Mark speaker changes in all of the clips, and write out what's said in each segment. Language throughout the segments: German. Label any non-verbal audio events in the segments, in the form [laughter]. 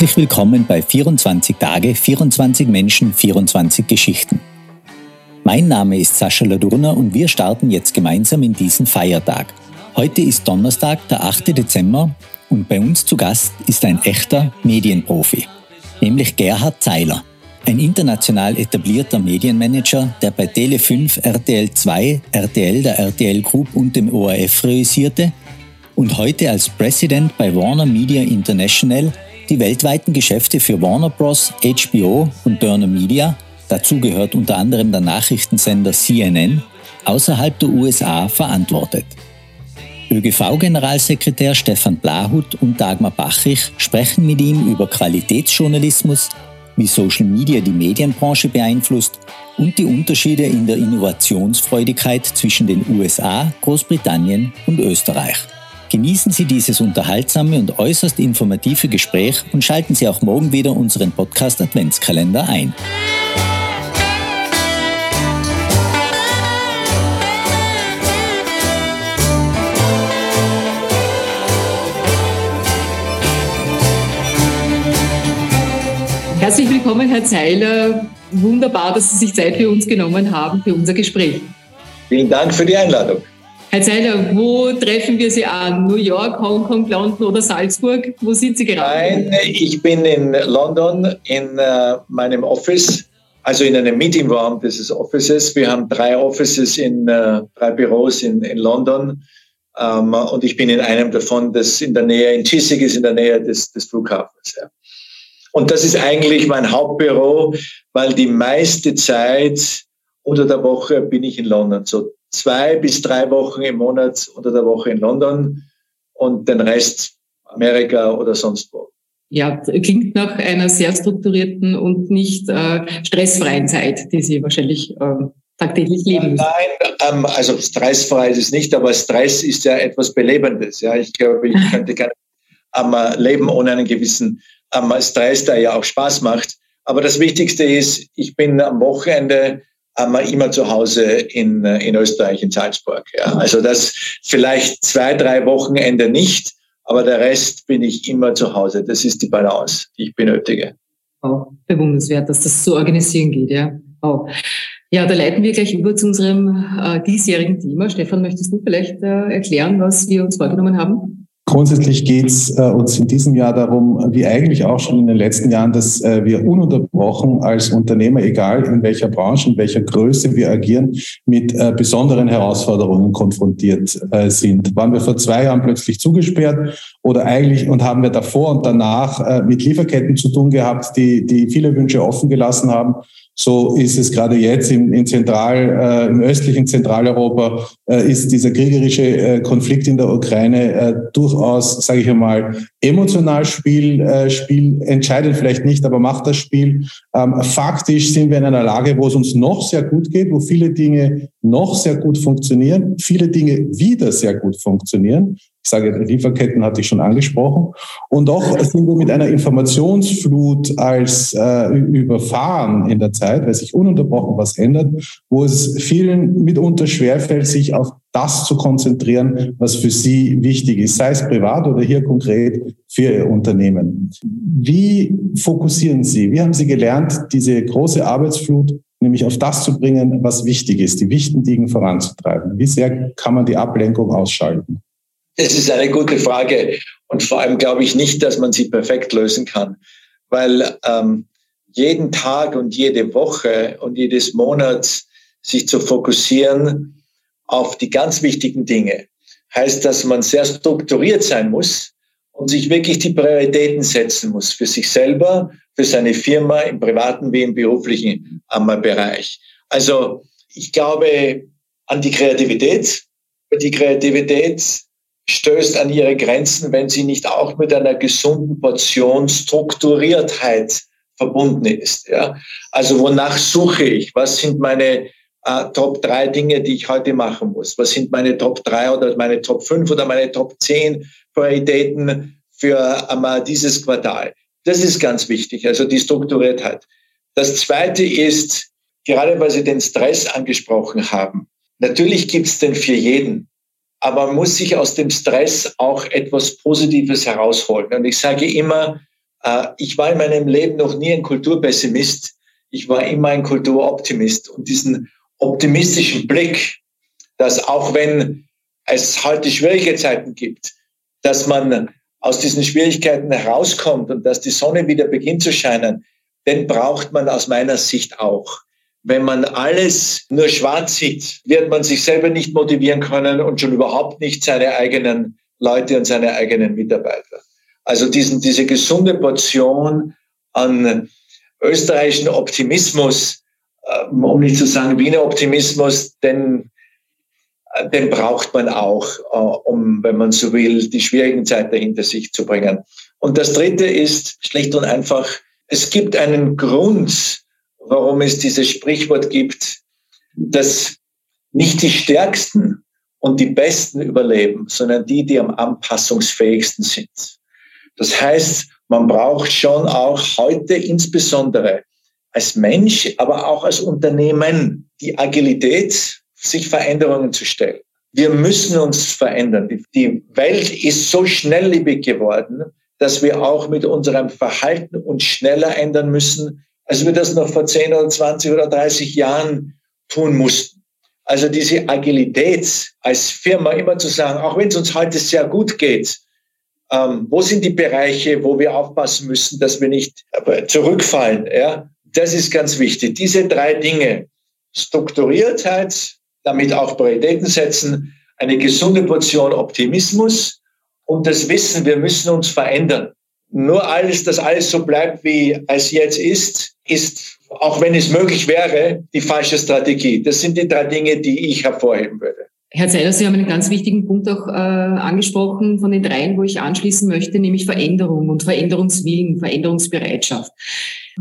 Speaker 1: Herzlich willkommen bei 24 Tage, 24 Menschen, 24 Geschichten. Mein Name ist Sascha Ladurner und wir starten jetzt gemeinsam in diesen Feiertag. Heute ist Donnerstag, der 8. Dezember und bei uns zu Gast ist ein echter Medienprofi, nämlich Gerhard Zeiler, ein international etablierter Medienmanager, der bei Tele5 RTL 2, RTL der RTL Group und dem ORF realisierte und heute als President bei Warner Media International die weltweiten Geschäfte für Warner Bros., HBO und Turner Media, dazu gehört unter anderem der Nachrichtensender CNN, außerhalb der USA verantwortet. ÖGV-Generalsekretär Stefan Blahut und Dagmar Bachrich sprechen mit ihm über Qualitätsjournalismus, wie Social Media die Medienbranche beeinflusst und die Unterschiede in der Innovationsfreudigkeit zwischen den USA, Großbritannien und Österreich. Genießen Sie dieses unterhaltsame und äußerst informative Gespräch und schalten Sie auch morgen wieder unseren Podcast Adventskalender ein.
Speaker 2: Herzlich willkommen, Herr Zeiler. Wunderbar, dass Sie sich Zeit für uns genommen haben, für unser Gespräch.
Speaker 3: Vielen Dank für die Einladung.
Speaker 2: Herr Zeiler, wo treffen wir Sie an? New York, Hongkong, London oder Salzburg? Wo sind Sie gerade?
Speaker 3: Nein, ich bin in London in uh, meinem Office, also in einem Meeting Room dieses Offices. Wir haben drei Offices in uh, drei Büros in, in London. Ähm, und ich bin in einem davon, das in der Nähe, in Chiswick ist in der Nähe des, des Flughafens. Ja. Und das ist eigentlich mein Hauptbüro, weil die meiste Zeit unter der Woche bin ich in London. So zwei bis drei Wochen im Monat unter der Woche in London und den Rest Amerika oder sonst wo.
Speaker 2: Ja, klingt nach einer sehr strukturierten und nicht äh, stressfreien Zeit, die Sie wahrscheinlich äh, tagtäglich leben.
Speaker 3: Nein, ähm, also stressfrei ist es nicht, aber Stress ist ja etwas Belebendes. Ja, ich glaube, ich [laughs] könnte gerne ähm, leben ohne einen gewissen ähm, Stress, der ja auch Spaß macht. Aber das Wichtigste ist, ich bin am Wochenende haben wir immer zu Hause in, äh, in Österreich, in Salzburg. Ja. Also das vielleicht zwei, drei Wochenende nicht, aber der Rest bin ich immer zu Hause. Das ist die Balance, die ich benötige.
Speaker 2: Oh, bewundernswert, dass das so organisieren geht, ja. Oh. Ja, da leiten wir gleich über zu unserem äh, diesjährigen Thema. Stefan, möchtest du vielleicht äh, erklären, was wir uns vorgenommen haben?
Speaker 4: Grundsätzlich geht es äh, uns in diesem Jahr darum, wie eigentlich auch schon in den letzten Jahren, dass äh, wir ununterbrochen als Unternehmer, egal in welcher Branche, in welcher Größe wir agieren, mit äh, besonderen Herausforderungen konfrontiert äh, sind. Waren wir vor zwei Jahren plötzlich zugesperrt oder eigentlich und haben wir davor und danach äh, mit Lieferketten zu tun gehabt, die, die viele Wünsche offen gelassen haben so ist es gerade jetzt im, in Zentral, äh, im östlichen Zentraleuropa, äh, ist dieser kriegerische äh, Konflikt in der Ukraine äh, durchaus, sage ich einmal, emotional Spiel, äh, Spiel entscheidet vielleicht nicht, aber macht das Spiel. Ähm, faktisch sind wir in einer Lage, wo es uns noch sehr gut geht, wo viele Dinge noch sehr gut funktionieren, viele Dinge wieder sehr gut funktionieren. Ich sage, Lieferketten hatte ich schon angesprochen. Und doch sind wir mit einer Informationsflut als äh, überfahren in der Zeit, weil sich ununterbrochen was ändert, wo es vielen mitunter schwerfällt, sich auf das zu konzentrieren, was für sie wichtig ist, sei es privat oder hier konkret für ihr Unternehmen. Wie fokussieren Sie? Wie haben Sie gelernt, diese große Arbeitsflut nämlich auf das zu bringen, was wichtig ist, die wichtigen voranzutreiben? Wie sehr kann man die Ablenkung ausschalten?
Speaker 3: Das ist eine gute Frage. Und vor allem glaube ich nicht, dass man sie perfekt lösen kann. Weil ähm, jeden Tag und jede Woche und jedes Monat sich zu fokussieren auf die ganz wichtigen Dinge, heißt, dass man sehr strukturiert sein muss und sich wirklich die Prioritäten setzen muss für sich selber, für seine Firma im privaten wie im beruflichen Bereich. Also ich glaube an die Kreativität. Die Kreativität stößt an ihre Grenzen, wenn sie nicht auch mit einer gesunden Portion Strukturiertheit verbunden ist. Ja? Also wonach suche ich? Was sind meine äh, Top drei Dinge, die ich heute machen muss? Was sind meine Top drei oder meine Top fünf oder meine Top zehn Prioritäten für einmal dieses Quartal? Das ist ganz wichtig, also die Strukturiertheit. Das zweite ist, gerade weil Sie den Stress angesprochen haben, natürlich gibt es den für jeden, aber man muss sich aus dem Stress auch etwas Positives herausholen. Und ich sage immer, äh, ich war in meinem Leben noch nie ein Kulturpessimist, ich war immer ein Kulturoptimist. Und diesen optimistischen Blick, dass auch wenn es heute schwierige Zeiten gibt, dass man aus diesen Schwierigkeiten herauskommt und dass die Sonne wieder beginnt zu scheinen, den braucht man aus meiner Sicht auch. Wenn man alles nur schwarz sieht, wird man sich selber nicht motivieren können und schon überhaupt nicht seine eigenen Leute und seine eigenen Mitarbeiter. Also diesen, diese gesunde Portion an österreichischen Optimismus, äh, um nicht zu sagen Wiener Optimismus, den, äh, den braucht man auch, äh, um, wenn man so will, die schwierigen Zeiten hinter sich zu bringen. Und das Dritte ist schlicht und einfach, es gibt einen Grund, warum es dieses Sprichwort gibt, dass nicht die Stärksten und die Besten überleben, sondern die, die am anpassungsfähigsten sind. Das heißt, man braucht schon auch heute insbesondere als Mensch, aber auch als Unternehmen die Agilität, sich Veränderungen zu stellen. Wir müssen uns verändern. Die Welt ist so schnelllebig geworden, dass wir auch mit unserem Verhalten uns schneller ändern müssen, als wir das noch vor 10 oder 20 oder 30 Jahren tun mussten. Also diese Agilität als Firma immer zu sagen, auch wenn es uns heute sehr gut geht, ähm, wo sind die Bereiche, wo wir aufpassen müssen, dass wir nicht zurückfallen? Ja, das ist ganz wichtig. Diese drei Dinge, Strukturiertheit, damit auch Prioritäten setzen, eine gesunde Portion Optimismus und das Wissen, wir müssen uns verändern. Nur alles, dass alles so bleibt, wie es jetzt ist, ist, auch wenn es möglich wäre, die falsche Strategie. Das sind die drei Dinge, die ich hervorheben würde.
Speaker 2: Herr Zeiler, Sie haben einen ganz wichtigen Punkt auch äh, angesprochen von den dreien, wo ich anschließen möchte, nämlich Veränderung und Veränderungswillen, Veränderungsbereitschaft.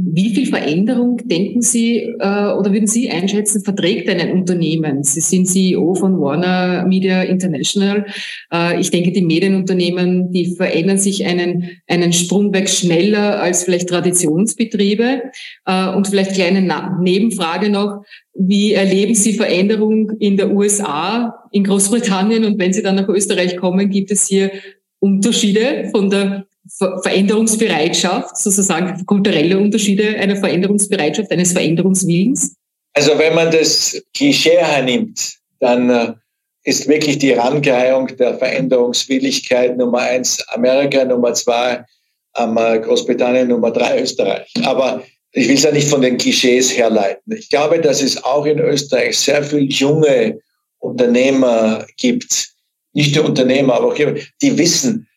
Speaker 2: Wie viel Veränderung denken Sie äh, oder würden Sie einschätzen, verträgt ein Unternehmen? Sie sind CEO von Warner Media International. Äh, ich denke, die Medienunternehmen, die verändern sich einen, einen Sprungweg schneller als vielleicht Traditionsbetriebe. Äh, und vielleicht kleine Nebenfrage noch. Wie erleben Sie Veränderung in der USA, in Großbritannien? Und wenn Sie dann nach Österreich kommen, gibt es hier Unterschiede von der Veränderungsbereitschaft, sozusagen kulturelle Unterschiede einer Veränderungsbereitschaft, eines Veränderungswillens?
Speaker 3: Also wenn man das Klischee hernimmt, dann äh, ist wirklich die Rangereihung der Veränderungswilligkeit Nummer eins Amerika, Nummer zwei äh, Großbritannien, Nummer drei Österreich. Aber ich will es ja nicht von den Klischees herleiten. Ich glaube, dass es auch in Österreich sehr viele junge Unternehmer gibt, nicht nur Unternehmer, aber auch die wissen,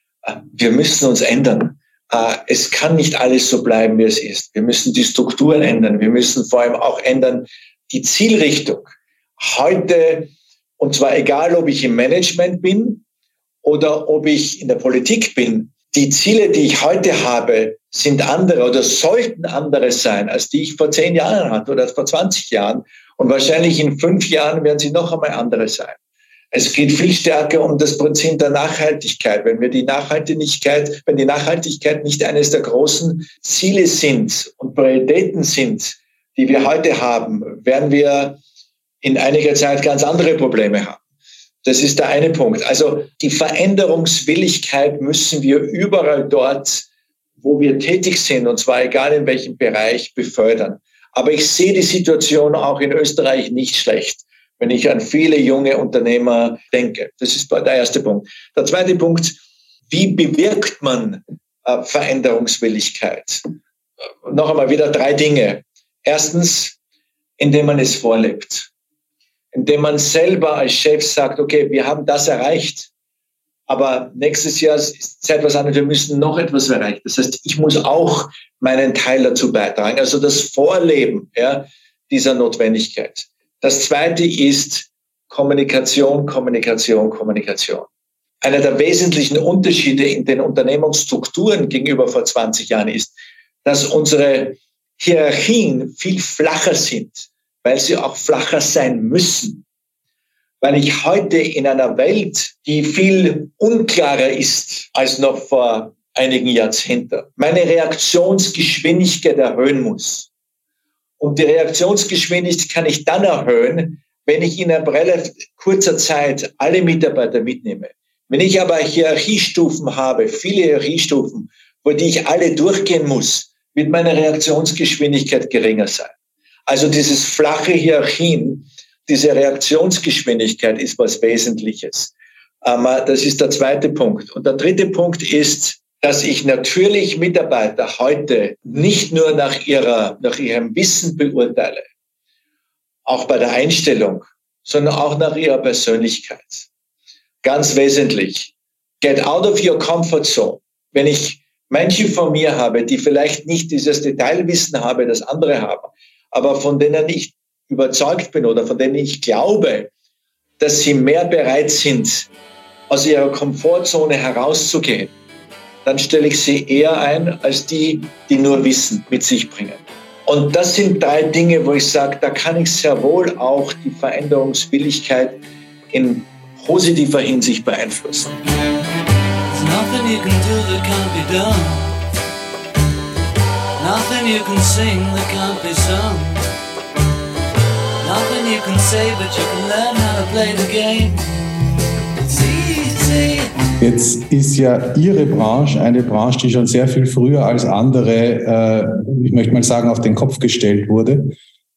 Speaker 3: wir müssen uns ändern. Äh, es kann nicht alles so bleiben, wie es ist. Wir müssen die Strukturen ändern. Wir müssen vor allem auch ändern die Zielrichtung. Heute, und zwar egal, ob ich im Management bin oder ob ich in der Politik bin, die Ziele, die ich heute habe, sind andere oder sollten andere sein, als die ich vor zehn Jahren hatte oder vor 20 Jahren. Und wahrscheinlich in fünf Jahren werden sie noch einmal andere sein. Es geht viel stärker um das Prinzip der Nachhaltigkeit. Wenn wir die Nachhaltigkeit, wenn die Nachhaltigkeit nicht eines der großen Ziele sind und Prioritäten sind, die wir heute haben, werden wir in einiger Zeit ganz andere Probleme haben. Das ist der eine Punkt. Also die Veränderungswilligkeit müssen wir überall dort, wo wir tätig sind, und zwar egal in welchem Bereich, befördern. Aber ich sehe die Situation auch in Österreich nicht schlecht wenn ich an viele junge Unternehmer denke. Das ist der erste Punkt. Der zweite Punkt, wie bewirkt man äh, Veränderungswilligkeit? Noch einmal wieder drei Dinge. Erstens, indem man es vorlebt. Indem man selber als Chef sagt, okay, wir haben das erreicht, aber nächstes Jahr ist etwas anderes, wir müssen noch etwas erreichen. Das heißt, ich muss auch meinen Teil dazu beitragen. Also das Vorleben ja, dieser Notwendigkeit. Das zweite ist Kommunikation, Kommunikation, Kommunikation. einer der wesentlichen Unterschiede in den Unternehmensstrukturen gegenüber vor 20 Jahren ist, dass unsere Hierarchien viel flacher sind, weil sie auch flacher sein müssen. Weil ich heute in einer Welt, die viel unklarer ist als noch vor einigen Jahrzehnten, meine Reaktionsgeschwindigkeit erhöhen muss. Und die Reaktionsgeschwindigkeit kann ich dann erhöhen, wenn ich in einer relativ kurzer Zeit alle Mitarbeiter mitnehme. Wenn ich aber Hierarchiestufen habe, viele Hierarchiestufen, wo die ich alle durchgehen muss, wird meine Reaktionsgeschwindigkeit geringer sein. Also dieses flache Hierarchien, diese Reaktionsgeschwindigkeit ist was Wesentliches. Das ist der zweite Punkt. Und der dritte Punkt ist, dass ich natürlich Mitarbeiter heute nicht nur nach ihrer, nach ihrem Wissen beurteile, auch bei der Einstellung, sondern auch nach ihrer Persönlichkeit. Ganz wesentlich. Get out of your comfort zone. Wenn ich Menschen von mir habe, die vielleicht nicht dieses Detailwissen haben, das andere haben, aber von denen ich überzeugt bin oder von denen ich glaube, dass sie mehr bereit sind, aus ihrer Komfortzone herauszugehen, dann stelle ich sie eher ein als die, die nur Wissen mit sich bringen. Und das sind drei Dinge, wo ich sage, da kann ich sehr wohl auch die Veränderungswilligkeit in positiver Hinsicht beeinflussen. Nothing you can do that can't be done. Nothing you can sing that can't be sung. Nothing you can say, but you can learn how to play the game. Jetzt ist ja Ihre Branche eine Branche, die schon sehr viel früher als andere, äh, ich möchte mal sagen, auf den Kopf gestellt wurde.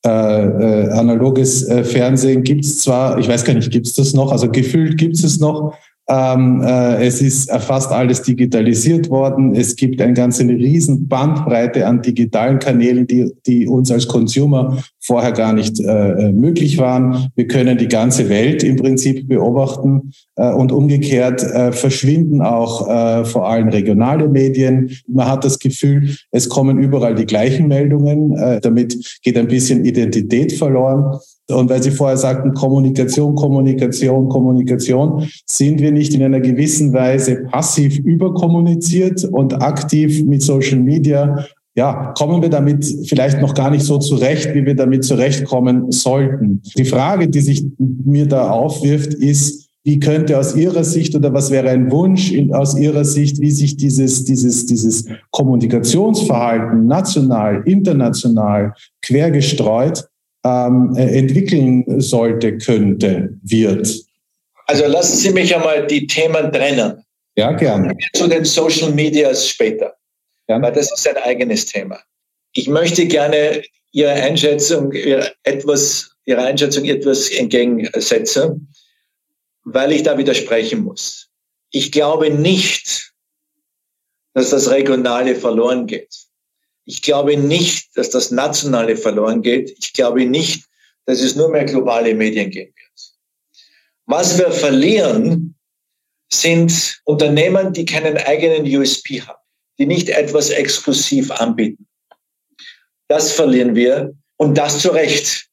Speaker 3: Äh, äh, analoges äh, Fernsehen gibt es zwar, ich weiß gar nicht, gibt es das noch, also gefühlt gibt es noch, ähm, äh, es ist fast alles digitalisiert worden. Es gibt eine ganze riesen Bandbreite an digitalen Kanälen, die, die uns als Consumer vorher gar nicht äh, möglich waren. Wir können die ganze Welt im Prinzip beobachten äh, und umgekehrt äh, verschwinden auch äh, vor allem regionale Medien. Man hat das Gefühl, es kommen überall die gleichen Meldungen. Äh, damit geht ein bisschen Identität verloren. Und weil Sie vorher sagten, Kommunikation, Kommunikation, Kommunikation, sind wir nicht in einer gewissen Weise passiv überkommuniziert und aktiv mit Social Media? Ja, kommen wir damit vielleicht noch gar nicht so zurecht, wie wir damit zurechtkommen sollten. Die Frage, die sich mir da aufwirft, ist, wie könnte aus Ihrer Sicht oder was wäre ein Wunsch in, aus Ihrer Sicht, wie sich dieses, dieses, dieses Kommunikationsverhalten national, international, quergestreut ähm, äh, entwickeln sollte, könnte, wird? Also lassen Sie mich einmal die Themen trennen.
Speaker 4: Ja, gerne.
Speaker 3: Zu den Social Medias später. Ja. Weil das ist ein eigenes Thema. Ich möchte gerne Ihre Einschätzung, Ihre, etwas, Ihre Einschätzung etwas entgegensetzen, weil ich da widersprechen muss. Ich glaube nicht, dass das Regionale verloren geht. Ich glaube nicht, dass das Nationale verloren geht. Ich glaube nicht, dass es nur mehr globale Medien geben wird. Was wir verlieren, sind Unternehmen, die keinen eigenen USP haben, die nicht etwas exklusiv anbieten. Das verlieren wir und das zu Recht.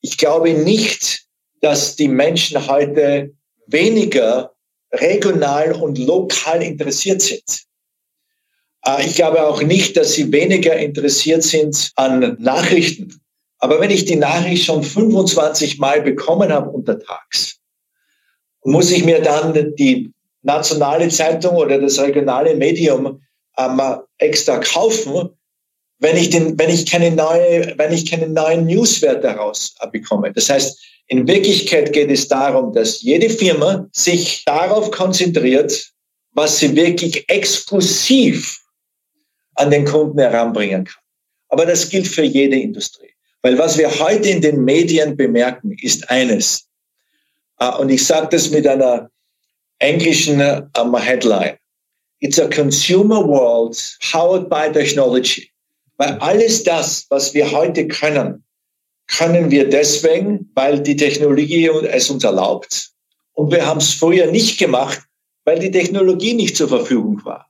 Speaker 3: Ich glaube nicht, dass die Menschen heute weniger regional und lokal interessiert sind. Äh, ich glaube auch nicht, dass sie weniger interessiert sind an Nachrichten. Aber wenn ich die Nachricht schon 25 Mal bekommen habe untertags, muss ich mir dann die nationale Zeitung oder das regionale Medium ähm, extra kaufen, wenn ich, den, wenn, ich keine neue, wenn ich keine neuen Newswerte daraus bekomme. Das heißt, in Wirklichkeit geht es darum, dass jede Firma sich darauf konzentriert, was sie wirklich exklusiv an den Kunden heranbringen kann. Aber das gilt für jede Industrie. Weil was wir heute in den Medien bemerken, ist eines. Ah, und ich sage das mit einer englischen um, Headline. It's a consumer world powered by technology. Weil alles das, was wir heute können, können wir deswegen, weil die Technologie es uns erlaubt. Und wir haben es früher nicht gemacht, weil die Technologie nicht zur Verfügung war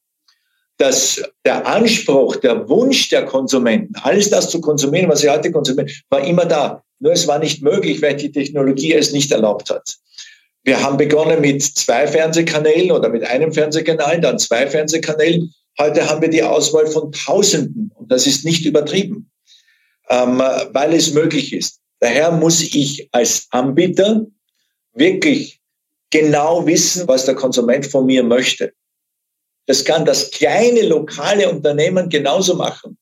Speaker 3: dass der Anspruch, der Wunsch der Konsumenten, alles das zu konsumieren, was sie heute konsumieren, war immer da. Nur es war nicht möglich, weil die Technologie es nicht erlaubt hat. Wir haben begonnen mit zwei Fernsehkanälen oder mit einem Fernsehkanal, dann zwei Fernsehkanälen. Heute haben wir die Auswahl von Tausenden und das ist nicht übertrieben, ähm, weil es möglich ist. Daher muss ich als Anbieter wirklich genau wissen, was der Konsument von mir möchte. Das kann das kleine lokale Unternehmen genauso machen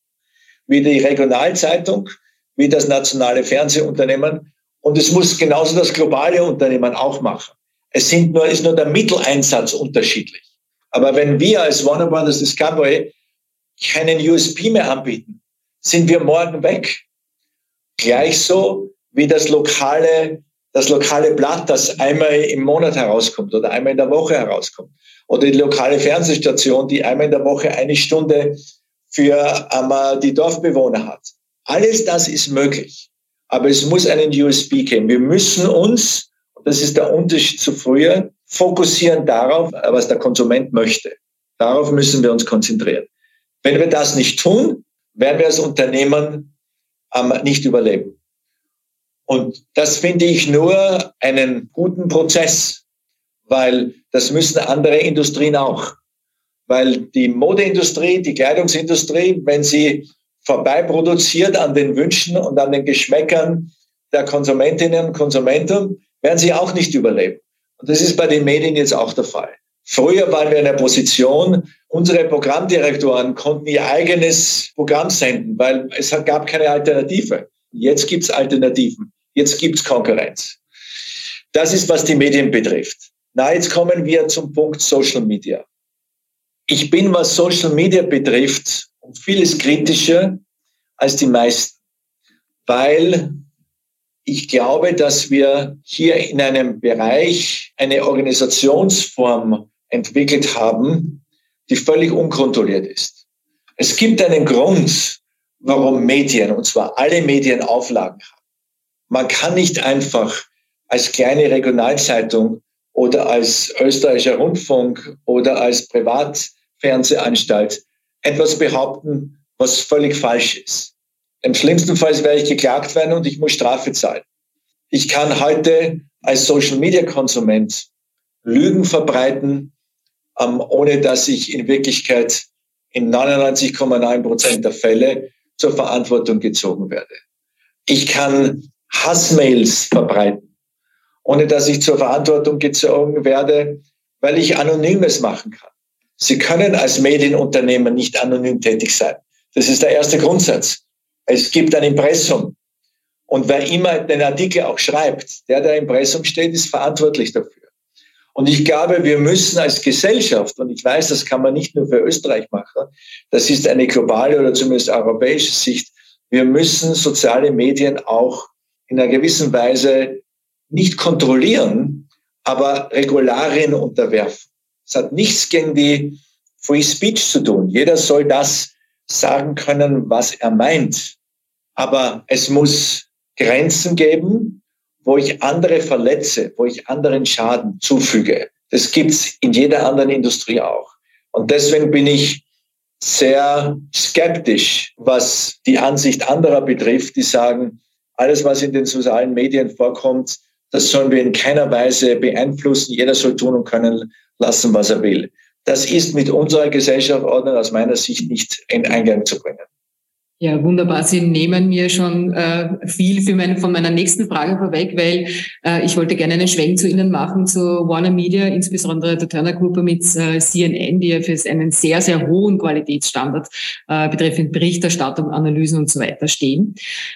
Speaker 3: wie die Regionalzeitung, wie das nationale Fernsehunternehmen. Und es muss genauso das globale Unternehmen auch machen. Es sind nur, ist nur der Mitteleinsatz unterschiedlich. Aber wenn wir als Warner Brothers Discovery keinen USP mehr anbieten, sind wir morgen weg. Gleich so wie das lokale, das lokale Blatt, das einmal im Monat herauskommt oder einmal in der Woche herauskommt. Oder die lokale Fernsehstation, die einmal in der Woche eine Stunde für ähm, die Dorfbewohner hat. Alles das ist möglich. Aber es muss einen USB geben. Wir müssen uns, das ist der Unterschied zu früher, fokussieren darauf, was der Konsument möchte. Darauf müssen wir uns konzentrieren. Wenn wir das nicht tun, werden wir als Unternehmen ähm, nicht überleben. Und das finde ich nur einen guten Prozess, weil das müssen andere Industrien auch weil die Modeindustrie, die Kleidungsindustrie, wenn sie vorbei produziert an den Wünschen und an den Geschmäckern der Konsumentinnen und Konsumenten, werden sie auch nicht überleben. Und das ist bei den Medien jetzt auch der Fall. Früher waren wir in der Position, unsere Programmdirektoren konnten ihr eigenes Programm senden, weil es gab keine Alternative. Jetzt gibt es Alternativen. Jetzt gibt es Konkurrenz. Das ist, was die Medien betrifft. Na, jetzt kommen wir zum Punkt Social Media. Ich bin, was Social Media betrifft, vieles kritischer als die meisten, weil ich glaube, dass wir hier in einem Bereich eine Organisationsform entwickelt haben, die völlig unkontrolliert ist. Es gibt einen Grund, warum Medien, und zwar alle Medien Auflagen haben. Man kann nicht einfach als kleine Regionalzeitung oder als österreichischer Rundfunk oder als Privat Fernsehanstalt etwas behaupten, was völlig falsch ist. Im schlimmsten Fall werde ich geklagt werden und ich muss Strafe zahlen. Ich kann heute als Social-Media-Konsument Lügen verbreiten, ähm, ohne dass ich in Wirklichkeit in 99,9 Prozent der Fälle zur Verantwortung gezogen werde. Ich kann Hassmails verbreiten, ohne dass ich zur Verantwortung gezogen werde, weil ich Anonymes machen kann. Sie können als Medienunternehmen nicht anonym tätig sein. Das ist der erste Grundsatz. Es gibt ein Impressum. Und wer immer den Artikel auch schreibt, der der Impressum steht, ist verantwortlich dafür. Und ich glaube, wir müssen als Gesellschaft, und ich weiß, das kann man nicht nur für Österreich machen, das ist eine globale oder zumindest europäische Sicht, wir müssen soziale Medien auch in einer gewissen Weise nicht kontrollieren, aber Regularien unterwerfen. Es hat nichts gegen die Free Speech zu tun. Jeder soll das sagen können, was er meint. Aber es muss Grenzen geben, wo ich andere verletze, wo ich anderen Schaden zufüge. Das gibt's in jeder anderen Industrie auch. Und deswegen bin ich sehr skeptisch, was die Ansicht anderer betrifft, die sagen, alles, was in den sozialen Medien vorkommt, das sollen wir in keiner Weise beeinflussen. Jeder soll tun und können, lassen, was er will. Das ist mit unserer Gesellschaftsordnung aus meiner Sicht nicht in Eingang zu bringen.
Speaker 2: Ja, wunderbar. Sie nehmen mir schon äh, viel für meine, von meiner nächsten Frage vorweg, weil äh, ich wollte gerne einen Schwenk zu Ihnen machen, zu Warner Media, insbesondere der Turner Gruppe mit äh, CNN, die ja für einen sehr, sehr hohen Qualitätsstandard äh, betreffend Berichterstattung, Analysen und so weiter stehen.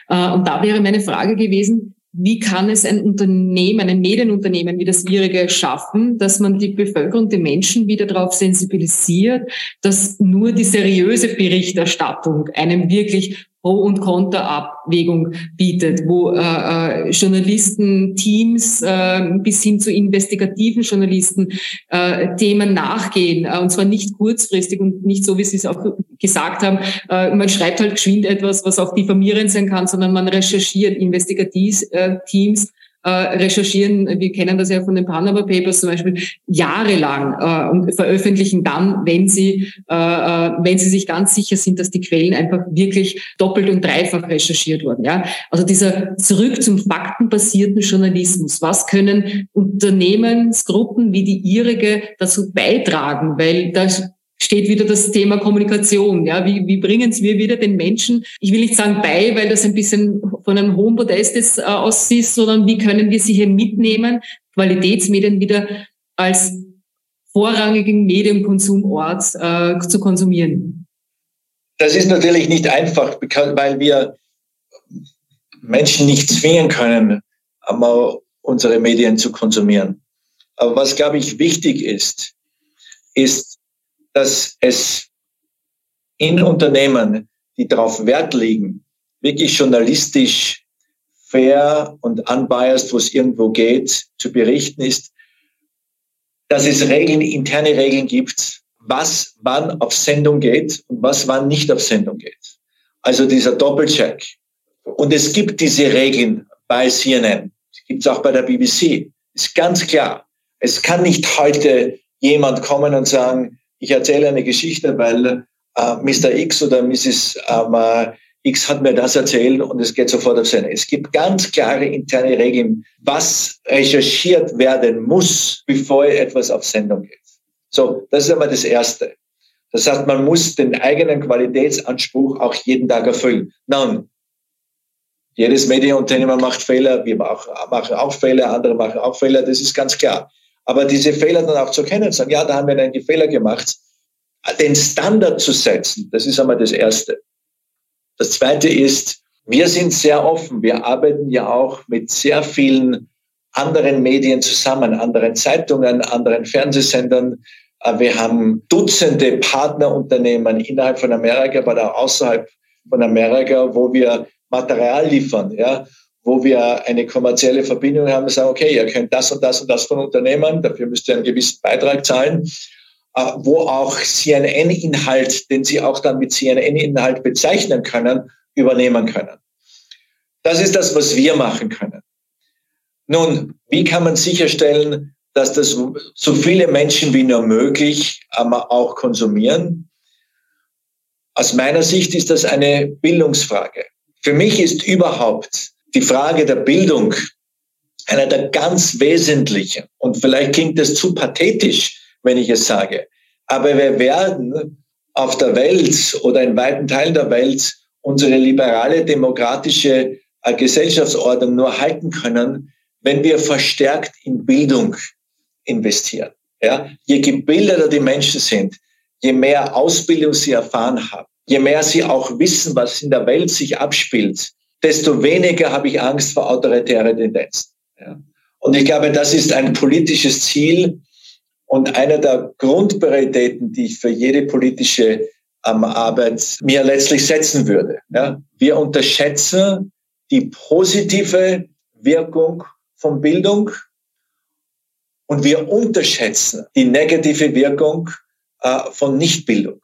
Speaker 2: Äh, und da wäre meine Frage gewesen, wie kann es ein Unternehmen, ein Medienunternehmen wie das Ihrige schaffen, dass man die Bevölkerung, die Menschen wieder darauf sensibilisiert, dass nur die seriöse Berichterstattung einem wirklich Pro- und Konterabwägung bietet, wo äh, äh, Journalisten, Teams äh, bis hin zu investigativen Journalisten äh, Themen nachgehen, äh, und zwar nicht kurzfristig und nicht so, wie Sie es auch gesagt haben, äh, man schreibt halt geschwind etwas, was auch diffamierend sein kann, sondern man recherchiert Investigativteams äh, recherchieren, wir kennen das ja von den Panama Papers zum Beispiel, jahrelang äh, und veröffentlichen dann, wenn sie, äh, äh, wenn sie sich ganz sicher sind, dass die Quellen einfach wirklich doppelt und dreifach recherchiert wurden. Ja? Also dieser zurück zum faktenbasierten Journalismus. Was können Unternehmensgruppen wie die ihrige dazu beitragen? Weil das steht wieder das Thema Kommunikation. Ja, wie, wie bringen wir wieder den Menschen, ich will nicht sagen bei, weil das ein bisschen von einem hohen Podest ist, äh, aussieht, sondern wie können wir sie hier mitnehmen, Qualitätsmedien wieder als vorrangigen Mediumkonsumort äh, zu konsumieren?
Speaker 3: Das ist natürlich nicht einfach, weil wir Menschen nicht zwingen können, unsere Medien zu konsumieren. Aber was, glaube ich, wichtig ist, ist, dass es in Unternehmen, die darauf Wert legen, wirklich journalistisch fair und unbiased, wo es irgendwo geht, zu berichten ist, dass es Regeln, interne Regeln gibt, was wann auf Sendung geht und was wann nicht auf Sendung geht. Also dieser Doppelcheck. Und es gibt diese Regeln bei CNN. Es gibt es auch bei der BBC. Ist ganz klar. Es kann nicht heute jemand kommen und sagen, ich erzähle eine Geschichte, weil äh, Mr. X oder Mrs. Ähm, X hat mir das erzählt und es geht sofort auf seine. Es gibt ganz klare interne Regeln, was recherchiert werden muss, bevor etwas auf Sendung geht. So, das ist aber das Erste. Das heißt, man muss den eigenen Qualitätsanspruch auch jeden Tag erfüllen. Nun, jedes Medienunternehmer macht Fehler, wir machen auch Fehler, andere machen auch Fehler, das ist ganz klar. Aber diese Fehler dann auch zu kennen, sagen, ja, da haben wir einen Fehler gemacht, den Standard zu setzen, das ist einmal das Erste. Das Zweite ist, wir sind sehr offen. Wir arbeiten ja auch mit sehr vielen anderen Medien zusammen, anderen Zeitungen, anderen Fernsehsendern. Äh, wir haben Dutzende Partnerunternehmen innerhalb von Amerika, aber auch außerhalb von Amerika, wo wir Material liefern. Ja wo wir eine kommerzielle Verbindung haben und sagen, okay, ihr könnt das und das und das von Unternehmen, dafür müsst ihr einen gewissen Beitrag zahlen, äh, wo auch CNN-Inhalt, den Sie auch dann mit CNN-Inhalt bezeichnen können, übernehmen können. Das ist das, was wir machen können. Nun, wie kann man sicherstellen, dass das so viele Menschen wie nur möglich auch konsumieren? Aus meiner Sicht ist das eine Bildungsfrage. Für mich ist überhaupt die Frage der Bildung einer der ganz wesentlichen, und vielleicht klingt es zu pathetisch, wenn ich es sage, aber wir werden auf der Welt oder in weiten Teilen der Welt unsere liberale demokratische äh, Gesellschaftsordnung nur halten können, wenn wir verstärkt in Bildung investieren. Ja? Je gebildeter die Menschen sind, je mehr Ausbildung sie erfahren haben, je mehr sie auch wissen, was in der Welt sich abspielt, desto weniger habe ich Angst vor autoritäre Tendenzen. Ja. Und ich glaube, das ist ein politisches Ziel und einer der Grundprioritäten, die ich für jede politische ähm, Arbeit mir letztlich setzen würde. Ja. Wir unterschätzen die positive Wirkung von Bildung und wir unterschätzen die negative Wirkung äh, von Nichtbildung.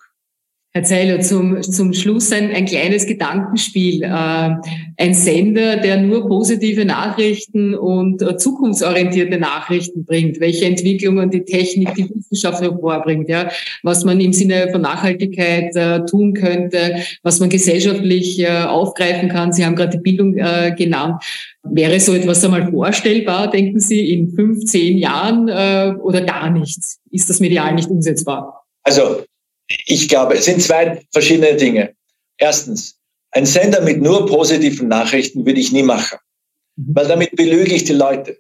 Speaker 2: Herr Zeiler, zum, zum Schluss ein, ein kleines Gedankenspiel. Äh, ein Sender, der nur positive Nachrichten und äh, zukunftsorientierte Nachrichten bringt, welche Entwicklungen die Technik, die Wissenschaft hervorbringt, ja, was man im Sinne von Nachhaltigkeit äh, tun könnte, was man gesellschaftlich äh, aufgreifen kann. Sie haben gerade die Bildung äh, genannt. Wäre so etwas einmal vorstellbar, denken Sie, in fünf, zehn Jahren äh, oder gar nichts? Ist das medial nicht umsetzbar?
Speaker 3: Also ich glaube, es sind zwei verschiedene Dinge. Erstens, ein Sender mit nur positiven Nachrichten würde ich nie machen, mhm. weil damit belüge ich die Leute.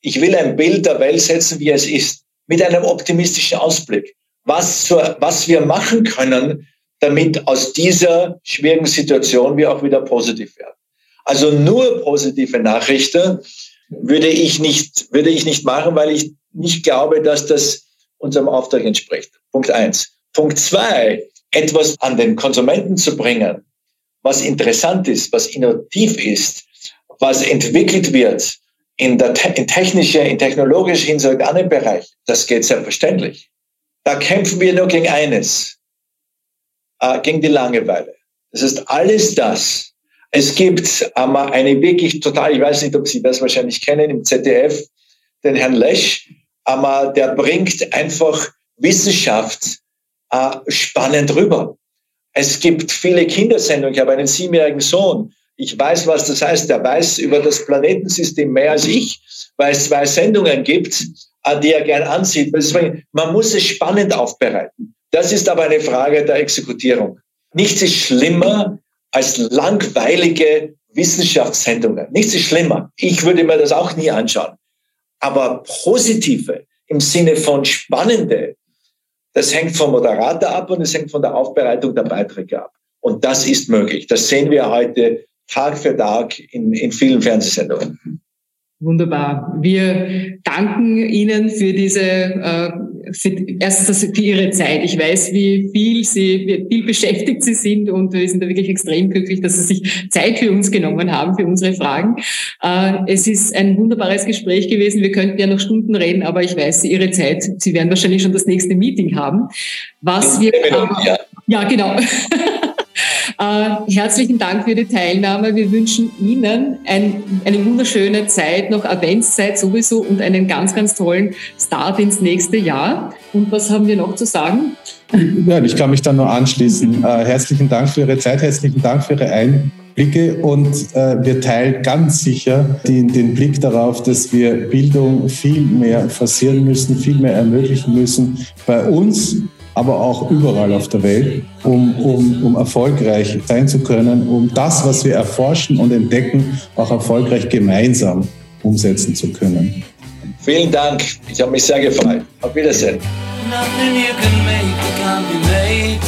Speaker 3: Ich will ein Bild der Welt setzen, wie es ist, mit einem optimistischen Ausblick. Was, für, was wir machen können, damit aus dieser schwierigen Situation wir auch wieder positiv werden. Also nur positive Nachrichten würde ich nicht, würde ich nicht machen, weil ich nicht glaube, dass das unserem Auftrag entspricht. Punkt eins. Punkt zwei, etwas an den Konsumenten zu bringen, was interessant ist, was innovativ ist, was entwickelt wird in der in technischer, in technologischer Hinsicht an dem Bereich, das geht selbstverständlich. Da kämpfen wir nur gegen eines, äh, gegen die Langeweile. Das ist alles das.
Speaker 5: Es gibt aber eine wirklich total, ich weiß nicht, ob Sie das wahrscheinlich kennen, im ZDF, den Herrn Lesch, aber der bringt einfach Wissenschaft äh, spannend rüber. Es gibt viele Kindersendungen. Ich habe einen siebenjährigen Sohn. Ich weiß, was das heißt. Der weiß über das Planetensystem mehr als ich, weil es zwei Sendungen gibt, äh, die er gern ansieht. Man muss es spannend aufbereiten. Das ist aber eine Frage der Exekutierung. Nichts ist schlimmer als langweilige Wissenschaftssendungen. Nichts ist schlimmer. Ich würde mir das auch nie anschauen. Aber positive im Sinne von spannende, das hängt vom Moderator ab und es hängt von der Aufbereitung der Beiträge ab. Und das ist möglich. Das sehen wir heute Tag für Tag in, in vielen Fernsehsendungen.
Speaker 2: Wunderbar. Wir danken Ihnen für diese, äh, für, erstens für Ihre Zeit. Ich weiß, wie viel Sie, wie viel beschäftigt Sie sind und wir sind da wirklich extrem glücklich, dass Sie sich Zeit für uns genommen haben, für unsere Fragen. Äh, es ist ein wunderbares Gespräch gewesen. Wir könnten ja noch Stunden reden, aber ich weiß, Ihre Zeit, Sie werden wahrscheinlich schon das nächste Meeting haben. Was wir, ja, genau. [laughs] Äh, herzlichen Dank für die Teilnahme. Wir wünschen Ihnen ein, eine wunderschöne Zeit, noch Adventszeit sowieso und einen ganz, ganz tollen Start ins nächste Jahr. Und was haben wir noch zu sagen?
Speaker 4: Ja, ich kann mich dann nur anschließen. Äh, herzlichen Dank für Ihre Zeit, herzlichen Dank für Ihre Einblicke und äh, wir teilen ganz sicher den, den Blick darauf, dass wir Bildung viel mehr forcieren müssen, viel mehr ermöglichen müssen bei uns aber auch überall auf der Welt, um, um, um erfolgreich sein zu können, um das, was wir erforschen und entdecken, auch erfolgreich gemeinsam umsetzen zu können.
Speaker 5: Vielen Dank, ich habe mich sehr gefreut. Auf Wiedersehen. Nothing you can make that can't be made.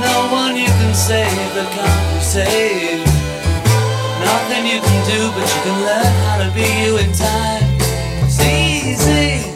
Speaker 5: No one you can save that can't be saved. Nothing you can do, but you can learn how to be you in time. It's easy.